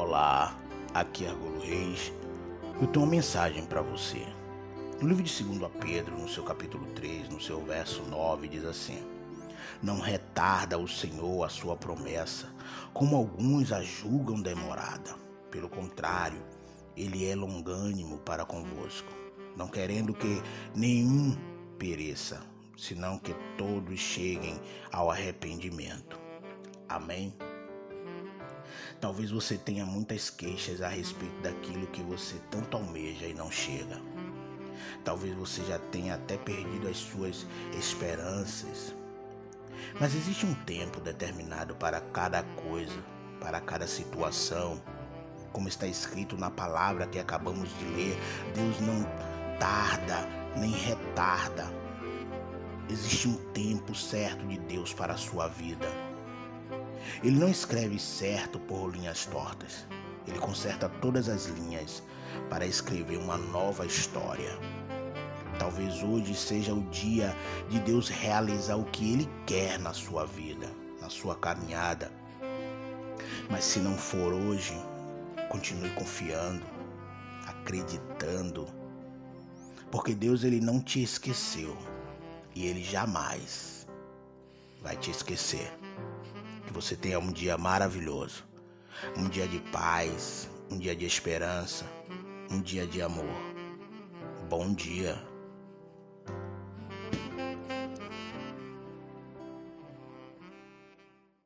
Olá, aqui é Argolo Reis. Eu tenho uma mensagem para você. No livro de 2 Pedro, no seu capítulo 3, no seu verso 9, diz assim: Não retarda o Senhor a sua promessa, como alguns a julgam demorada. Pelo contrário, ele é longânimo para convosco, não querendo que nenhum pereça, senão que todos cheguem ao arrependimento. Amém? Talvez você tenha muitas queixas a respeito daquilo que você tanto almeja e não chega. Talvez você já tenha até perdido as suas esperanças. Mas existe um tempo determinado para cada coisa, para cada situação. Como está escrito na palavra que acabamos de ler, Deus não tarda nem retarda. Existe um tempo certo de Deus para a sua vida. Ele não escreve certo por linhas tortas. Ele conserta todas as linhas para escrever uma nova história. Talvez hoje seja o dia de Deus realizar o que Ele quer na sua vida, na sua caminhada. Mas se não for hoje, continue confiando, acreditando, porque Deus ele não te esqueceu e Ele jamais vai te esquecer. Que você tenha um dia maravilhoso, um dia de paz, um dia de esperança, um dia de amor. Bom dia.